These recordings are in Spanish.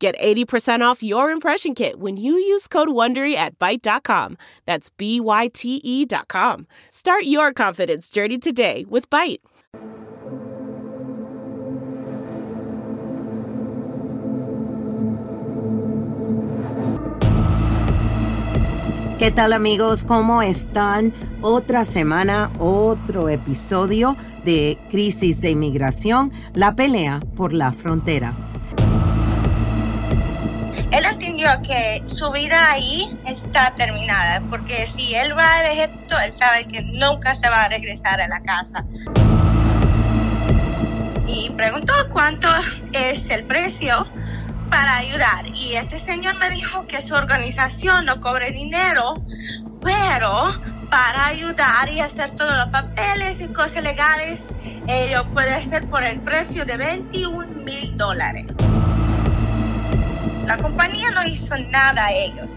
Get 80% off your impression kit when you use code WONDERY at Byte.com. That's B-Y-T-E dot com. Start your confidence journey today with Byte. ¿Qué tal amigos? ¿Cómo están? Otra semana, otro episodio de Crisis de Inmigración, la pelea por la frontera. Él entendió que su vida ahí está terminada, porque si él va al ejército, él sabe que nunca se va a regresar a la casa. Y preguntó cuánto es el precio para ayudar. Y este señor me dijo que su organización no cobre dinero, pero para ayudar y hacer todos los papeles y cosas legales, ello puede ser por el precio de 21 mil dólares. La compañía no hizo nada a ellos.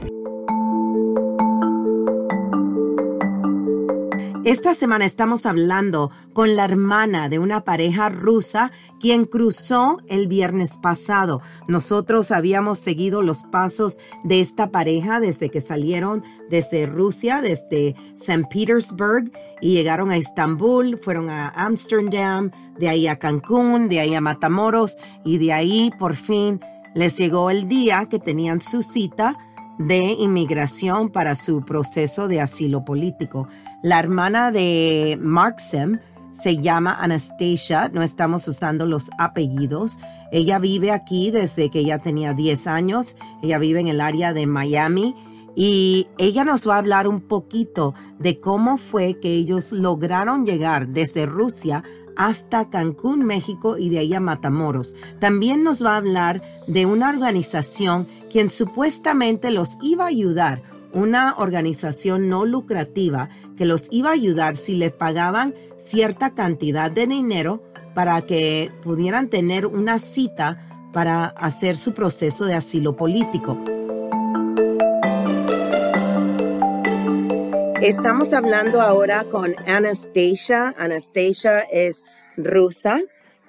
Esta semana estamos hablando con la hermana de una pareja rusa quien cruzó el viernes pasado. Nosotros habíamos seguido los pasos de esta pareja desde que salieron desde Rusia, desde St. Petersburg y llegaron a Estambul, fueron a Amsterdam, de ahí a Cancún, de ahí a Matamoros y de ahí por fin les llegó el día que tenían su cita de inmigración para su proceso de asilo político. La hermana de Marksem se llama Anastasia, no estamos usando los apellidos. Ella vive aquí desde que ella tenía 10 años, ella vive en el área de Miami y ella nos va a hablar un poquito de cómo fue que ellos lograron llegar desde Rusia hasta Cancún, México y de ahí a Matamoros. También nos va a hablar de una organización quien supuestamente los iba a ayudar, una organización no lucrativa que los iba a ayudar si le pagaban cierta cantidad de dinero para que pudieran tener una cita para hacer su proceso de asilo político. Estamos hablando ahora con Anastasia. Anastasia es rusa,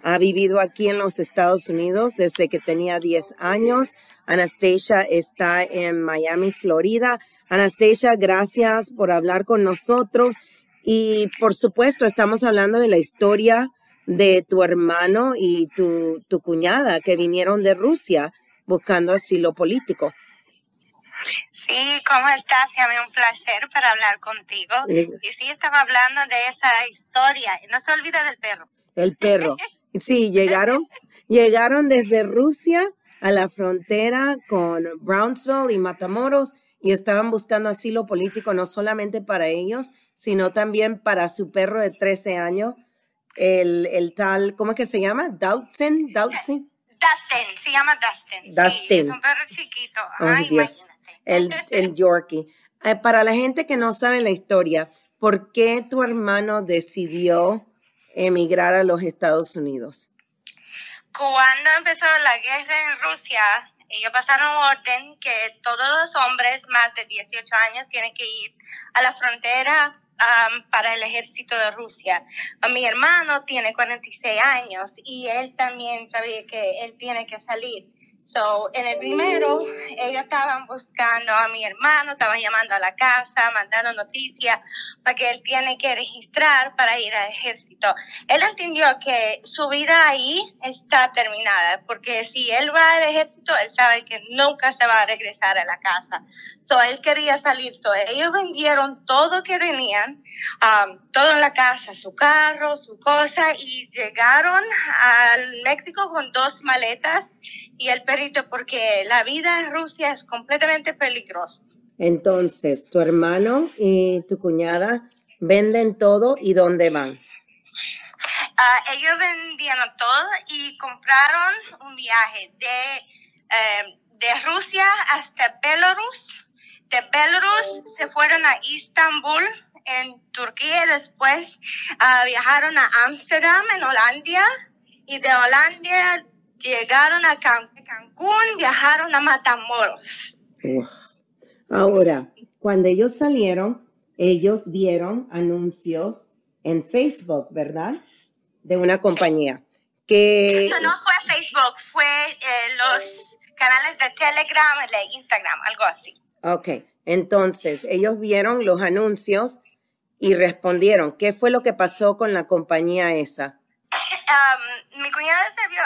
ha vivido aquí en los Estados Unidos desde que tenía 10 años. Anastasia está en Miami, Florida. Anastasia, gracias por hablar con nosotros. Y por supuesto, estamos hablando de la historia de tu hermano y tu, tu cuñada que vinieron de Rusia buscando asilo político. Sí, ¿cómo estás? mí un placer para hablar contigo. Y sí, estaba hablando de esa historia. No se olvida del perro. El perro. Sí, llegaron, llegaron desde Rusia a la frontera con Brownsville y Matamoros y estaban buscando asilo político no solamente para ellos, sino también para su perro de 13 años, el, el tal, ¿cómo es que se llama? Dustin, Dustin. Dustin, se llama Dustin. Dustin. es un perro chiquito. Ay, Dios el, el Yorkie. Eh, para la gente que no sabe la historia, ¿por qué tu hermano decidió emigrar a los Estados Unidos? Cuando empezó la guerra en Rusia, ellos pasaron orden que todos los hombres más de 18 años tienen que ir a la frontera para el ejército de Rusia. Mi hermano tiene 46 años y él también sabía que él tiene que salir. So, en el primero, ellos estaban buscando a mi hermano, estaban llamando a la casa, mandando noticias para que él tiene que registrar para ir al ejército. Él entendió que su vida ahí está terminada, porque si él va al ejército, él sabe que nunca se va a regresar a la casa. So, él quería salir. So, ellos vendieron todo que tenían, um, todo en la casa, su carro, su cosa, y llegaron al México con dos maletas y el perrito porque la vida en Rusia es completamente peligrosa. Entonces, tu hermano y tu cuñada venden todo y dónde van? Uh, ellos vendieron todo y compraron un viaje de, eh, de Rusia hasta Belarus de Belarus se fueron a Istambul, en Turquía, después ah, viajaron a Ámsterdam, en Holanda, y de Holanda llegaron a Cancún, viajaron a Matamoros. Ahora, cuando ellos salieron, ellos vieron anuncios en Facebook, ¿verdad? De una compañía. Que... Eso no fue Facebook, fue eh, los canales de Telegram de Instagram, algo así. Ok, entonces ellos vieron los anuncios y respondieron. ¿Qué fue lo que pasó con la compañía esa? Mi cuñada se vio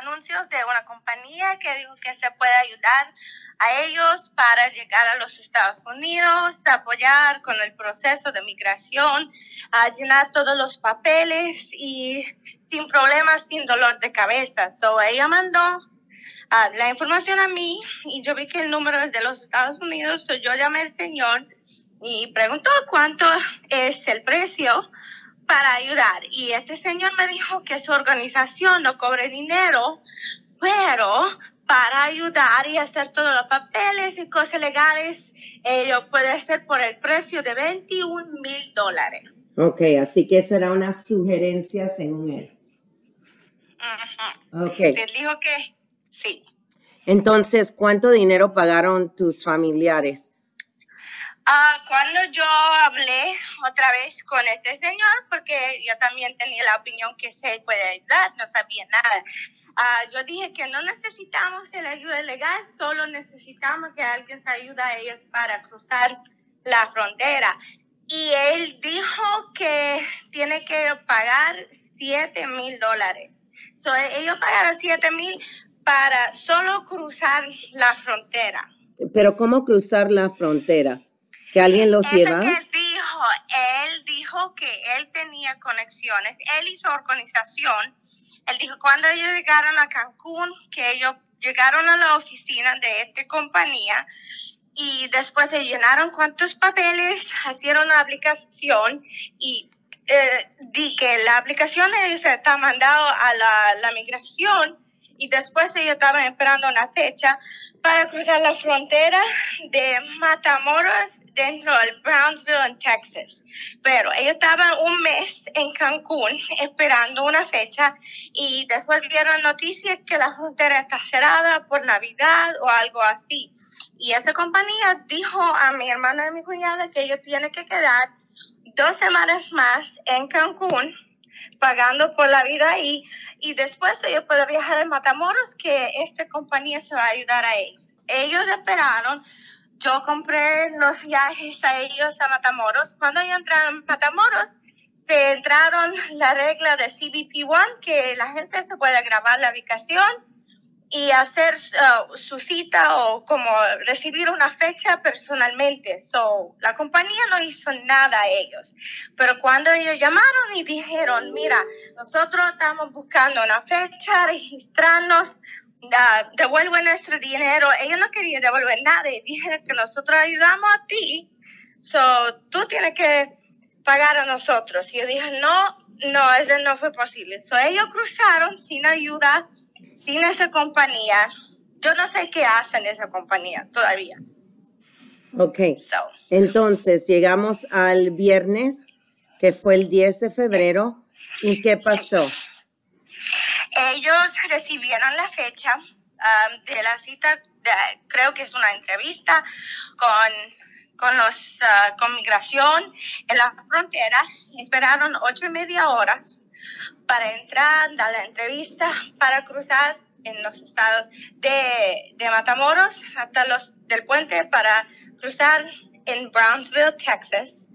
anuncios de una compañía que dijo que se puede ayudar a ellos para llegar a los Estados Unidos, apoyar con el proceso de migración, a llenar todos los papeles y sin problemas, sin dolor de cabeza. So ella mandó uh, la información a mí y yo vi que el número es de los Estados Unidos, so yo llamé al señor y preguntó cuánto es el precio para ayudar. Y este señor me dijo que su organización no cobre dinero, pero para ayudar y hacer todos los papeles y cosas legales, ello puede ser por el precio de 21 mil dólares. Ok, así que eso era una sugerencia según él. Ok. Él dijo que sí. Entonces, ¿cuánto dinero pagaron tus familiares? Ah, cuando yo hablé otra vez con este señor, porque yo también tenía la opinión que se puede ayudar, no sabía nada. Ah, yo dije que no necesitamos la ayuda legal, solo necesitamos que alguien se ayude a ellos para cruzar la frontera. Y él dijo que tiene que pagar 7 mil dólares. So, ellos pagaron 7 mil para solo cruzar la frontera. Pero ¿cómo cruzar la frontera? Que alguien los lleva. Que dijo, él dijo que él tenía conexiones, él hizo organización. Él dijo cuando ellos llegaron a Cancún, que ellos llegaron a la oficina de esta compañía y después se llenaron cuantos papeles, hicieron una aplicación y eh, di que la aplicación se está mandado a la, la migración y después ellos estaban esperando una fecha para cruzar la frontera de Matamoros dentro del Brownsville, en Texas. Pero ellos estaban un mes en Cancún esperando una fecha y después vieron noticias que la frontera está cerrada por Navidad o algo así. Y esa compañía dijo a mi hermana y mi cuñada que ellos tienen que quedar dos semanas más en Cancún pagando por la vida ahí y después ellos pueden viajar a Matamoros que esta compañía se va a ayudar a ellos. Ellos esperaron yo compré los viajes a ellos a Matamoros. Cuando ellos entraron a Matamoros, se entraron la regla de CBP-1, que la gente se puede grabar la ubicación y hacer uh, su cita o como recibir una fecha personalmente. So, la compañía no hizo nada a ellos. Pero cuando ellos llamaron y dijeron, mira, nosotros estamos buscando una fecha, registrarnos, devuelve nuestro dinero. Ellos no querían devolver nada y dijeron que nosotros ayudamos a ti, so tú tienes que pagar a nosotros. Y yo dije, no, no, eso no fue posible. So ellos cruzaron sin ayuda, sin esa compañía. Yo no sé qué hacen esa compañía todavía. Ok. Entonces llegamos al viernes, que fue el 10 de febrero. ¿Y qué pasó? Ellos recibieron la fecha de la cita, creo que es una entrevista con, con, los, uh, con migración en la frontera. Esperaron ocho y media horas para entrar, dar la entrevista, para cruzar en los estados de, de Matamoros hasta los del puente para cruzar en Brownsville, Texas.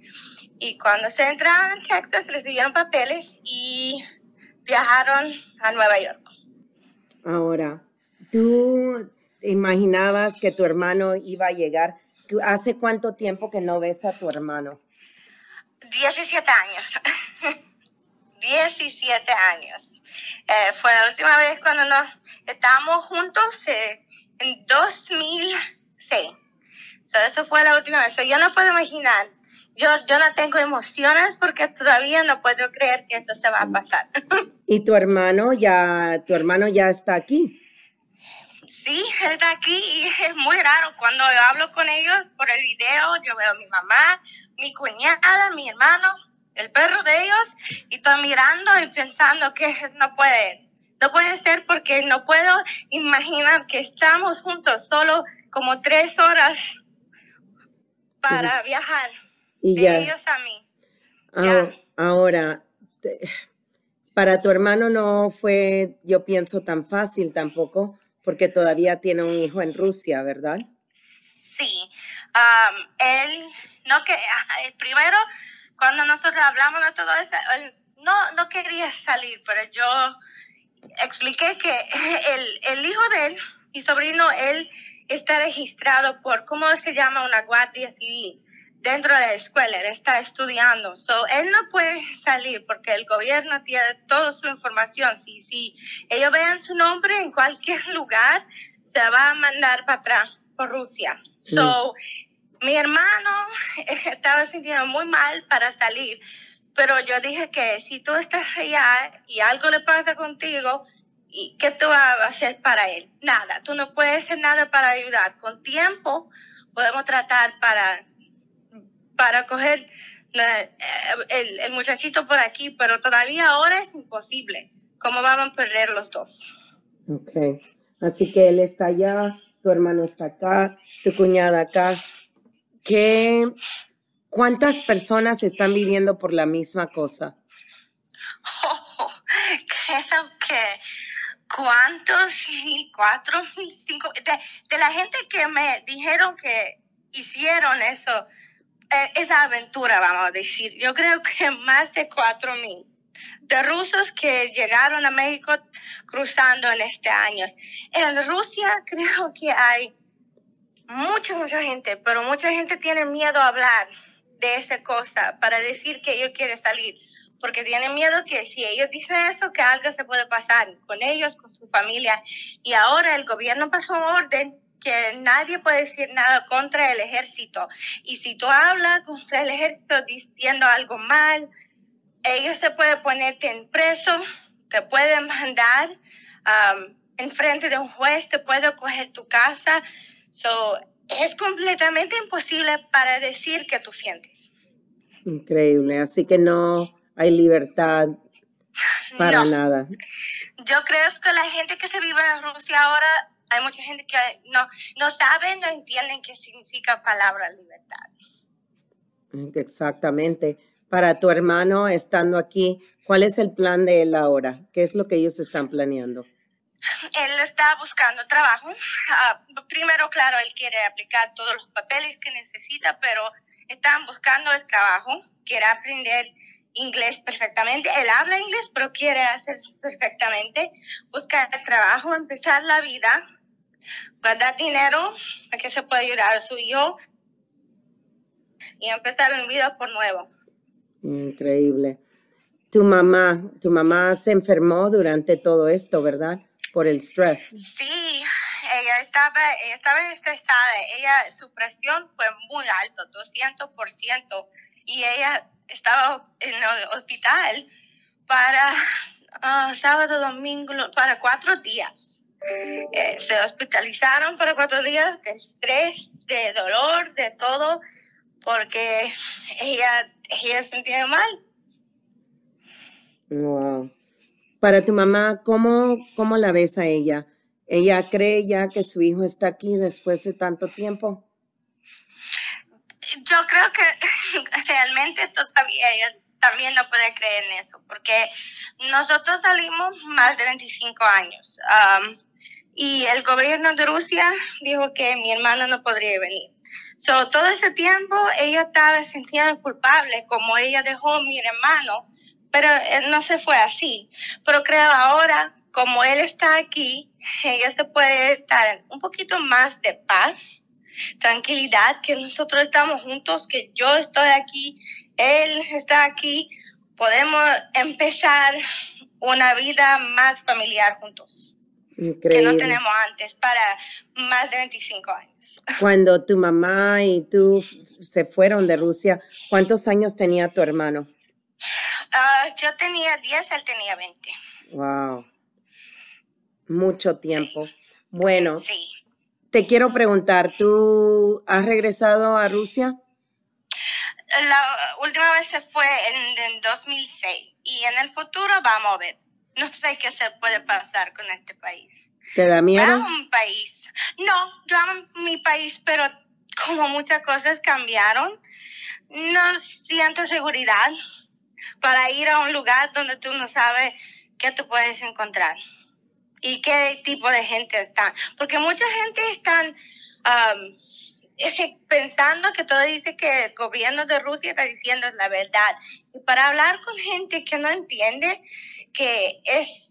Y cuando se entraron en Texas recibieron papeles y viajaron a Nueva York. Ahora, ¿tú imaginabas que tu hermano iba a llegar? ¿Hace cuánto tiempo que no ves a tu hermano? 17 años. 17 años. Eh, fue la última vez cuando nos estábamos juntos eh, en 2006. eso fue la última vez. yo no puedo imaginar yo, yo no tengo emociones porque todavía no puedo creer que eso se va a pasar. ¿Y tu hermano ya, tu hermano ya está aquí? Sí, él está aquí y es muy raro. Cuando yo hablo con ellos por el video, yo veo a mi mamá, mi cuñada, mi hermano, el perro de ellos, y estoy mirando y pensando que no puede, no puede ser porque no puedo imaginar que estamos juntos solo como tres horas para viajar. Y de ya. ellos a mí. Ah, Ahora, te- para tu hermano no fue, yo pienso, tan fácil tampoco, porque todavía tiene un hijo en Rusia, ¿verdad? Sí, am, él, no que, primero, cuando nosotros hablamos de todo eso, él no, no quería salir, pero yo expliqué que el, el hijo de él, mi sobrino, él está registrado por, ¿cómo se llama? Una guardia civil dentro de la escuela, él está estudiando. So, él no puede salir porque el gobierno tiene toda su información. Si, si ellos vean su nombre en cualquier lugar, se va a mandar para atrás por Rusia. So, mi hermano estaba sintiendo muy mal para salir, pero yo dije que si tú estás allá y algo le pasa contigo, ¿y ¿qué tú vas a hacer para él? Nada, tú no puedes hacer nada para ayudar. Con tiempo podemos tratar para, para coger la- eh, el, el muchachito por aquí, pero todavía ahora es imposible. ¿Cómo vamos a perder los dos? Ok. Así que él está allá, tu hermano está acá, tu cuñada acá. ¿Qué, ¿Cuántas personas están viviendo por la misma cosa? Oh, creo que cuántos cuatro cinco, de, de la gente que me dijeron que hicieron eso, eh, esa aventura, vamos a decir, yo creo que más de cuatro mil de rusos que llegaron a México cruzando en este año. En Rusia creo que hay mucha, mucha gente, pero mucha gente tiene miedo a hablar de esa cosa para decir que ellos quieren salir, porque tienen miedo que si ellos dicen eso, que algo se puede pasar con ellos, con su familia. Y ahora el gobierno pasó orden que nadie puede decir nada contra el ejército. Y si tú hablas contra el ejército diciendo algo mal, ellos te pueden ponerte en preso, te pueden mandar um, en frente de un juez, te pueden coger tu casa. So, es completamente imposible para decir que tú sientes. Increíble. Así que no hay libertad para No. nada. Yo creo que la gente que se vive en Rusia ahora, hay mucha gente que no, no sabe, no entienden qué significa palabra libertad. Exactamente. Para tu hermano estando aquí, ¿cuál es el plan de él ahora? ¿Qué es lo que ellos están planeando? Él está buscando trabajo. Ah, primero, claro, él quiere aplicar todos los papeles que necesita, pero están buscando el trabajo. Quiere aprender inglés perfectamente. Él habla inglés, pero quiere hacer perfectamente. Buscar trabajo, empezar la vida, guardar dinero para que se pueda ayudar a su hijo y empezar la vida por nuevo. Increíble. Tu mamá, tu mamá se enfermó durante todo esto, ¿verdad? Por el stress. Sí, ella estaba, ella estaba estresada. Ella, su presión fue muy alto, 200%. Y ella estaba en el hospital para ah, sábado, domingo, para cuatro días. Eh, se hospitalizaron para cuatro días de estrés, de dolor, de todo, porque ella, ella se sentía mal. Wow. Para tu mamá, ¿cómo, ¿cómo la ves a ella? ¿Ella cree ya que su hijo está aquí después de tanto tiempo? yo creo que realmente todavía ella también no puede creer en eso, porque nosotros salimos más de 25 años um, y el gobierno de Rusia dijo que mi hermano no podría venir. So, todo ese tiempo ella estaba sintiendo culpable, como ella dejó a mi hermano, pero él no se fue así. Pero creo ahora, como él está aquí, ella se puede estar un poquito más de paz tranquilidad, que nosotros estamos juntos, que yo estoy aquí, él está aquí, podemos empezar una vida más familiar juntos, que Increíble. no tenemos antes, para más de 25 años. Cuando tu mamá y tú se fueron de Rusia, ¿cuántos años tenía tu hermano? Ah, yo tenía 10, él tenía 20. Wow. Mucho tiempo. Bueno, te quiero preguntar, ¿tú has regresado a Rusia? La última vez se fue en, 2006 y en el futuro vamos a ver. No sé qué se puede pasar con este país. ¿Te da miedo? Amo mi país. No, yo amo mi país, pero como muchas cosas cambiaron, no siento seguridad para ir a un lugar donde tú no sabes qué tú puedes encontrar y qué tipo de gente está. Porque mucha gente están um, pensando que todo dice que el gobierno de Rusia está diciendo la verdad. Y para hablar con gente que no entiende que es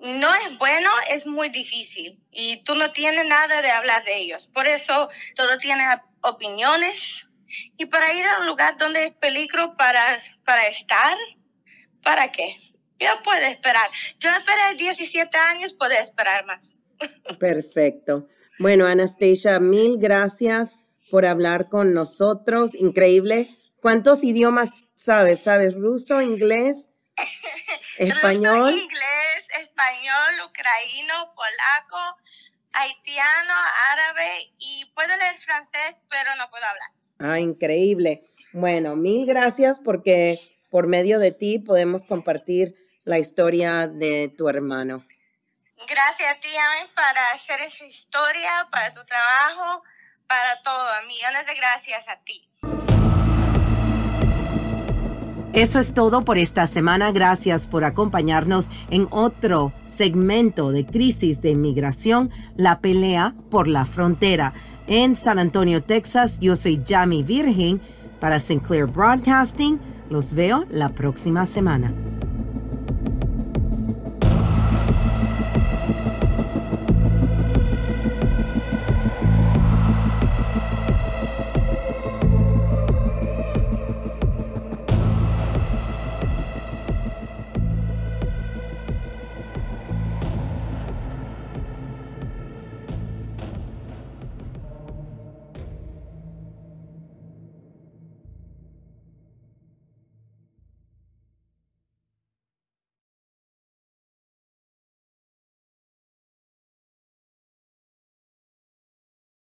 no es bueno, es muy difícil y tú no tienes nada de hablar de ellos. Por eso todo tiene opiniones y para ir a un lugar donde es peligro para, para estar, ¿para qué? Yo puedo esperar. Yo esperé 17 años, puedo esperar más. Perfecto. Bueno, Anastasia, mil gracias por hablar con nosotros. Increíble. ¿Cuántos idiomas sabes? ¿Sabes ruso, inglés, español? inglés, español, ucraniano, polaco, haitiano, árabe y puedo leer francés, pero no puedo hablar. Ah, increíble. Bueno, mil gracias porque por medio de ti podemos compartir la historia de tu hermano. Gracias a ti, para hacer esa historia, para tu trabajo, para todo. Millones de gracias a ti. Eso es todo por esta semana. Gracias por acompañarnos en otro segmento de Crisis de Inmigración, la pelea por la frontera. En San Antonio, Texas, yo soy Jamie Virgen para Sinclair Broadcasting. Los veo la próxima semana.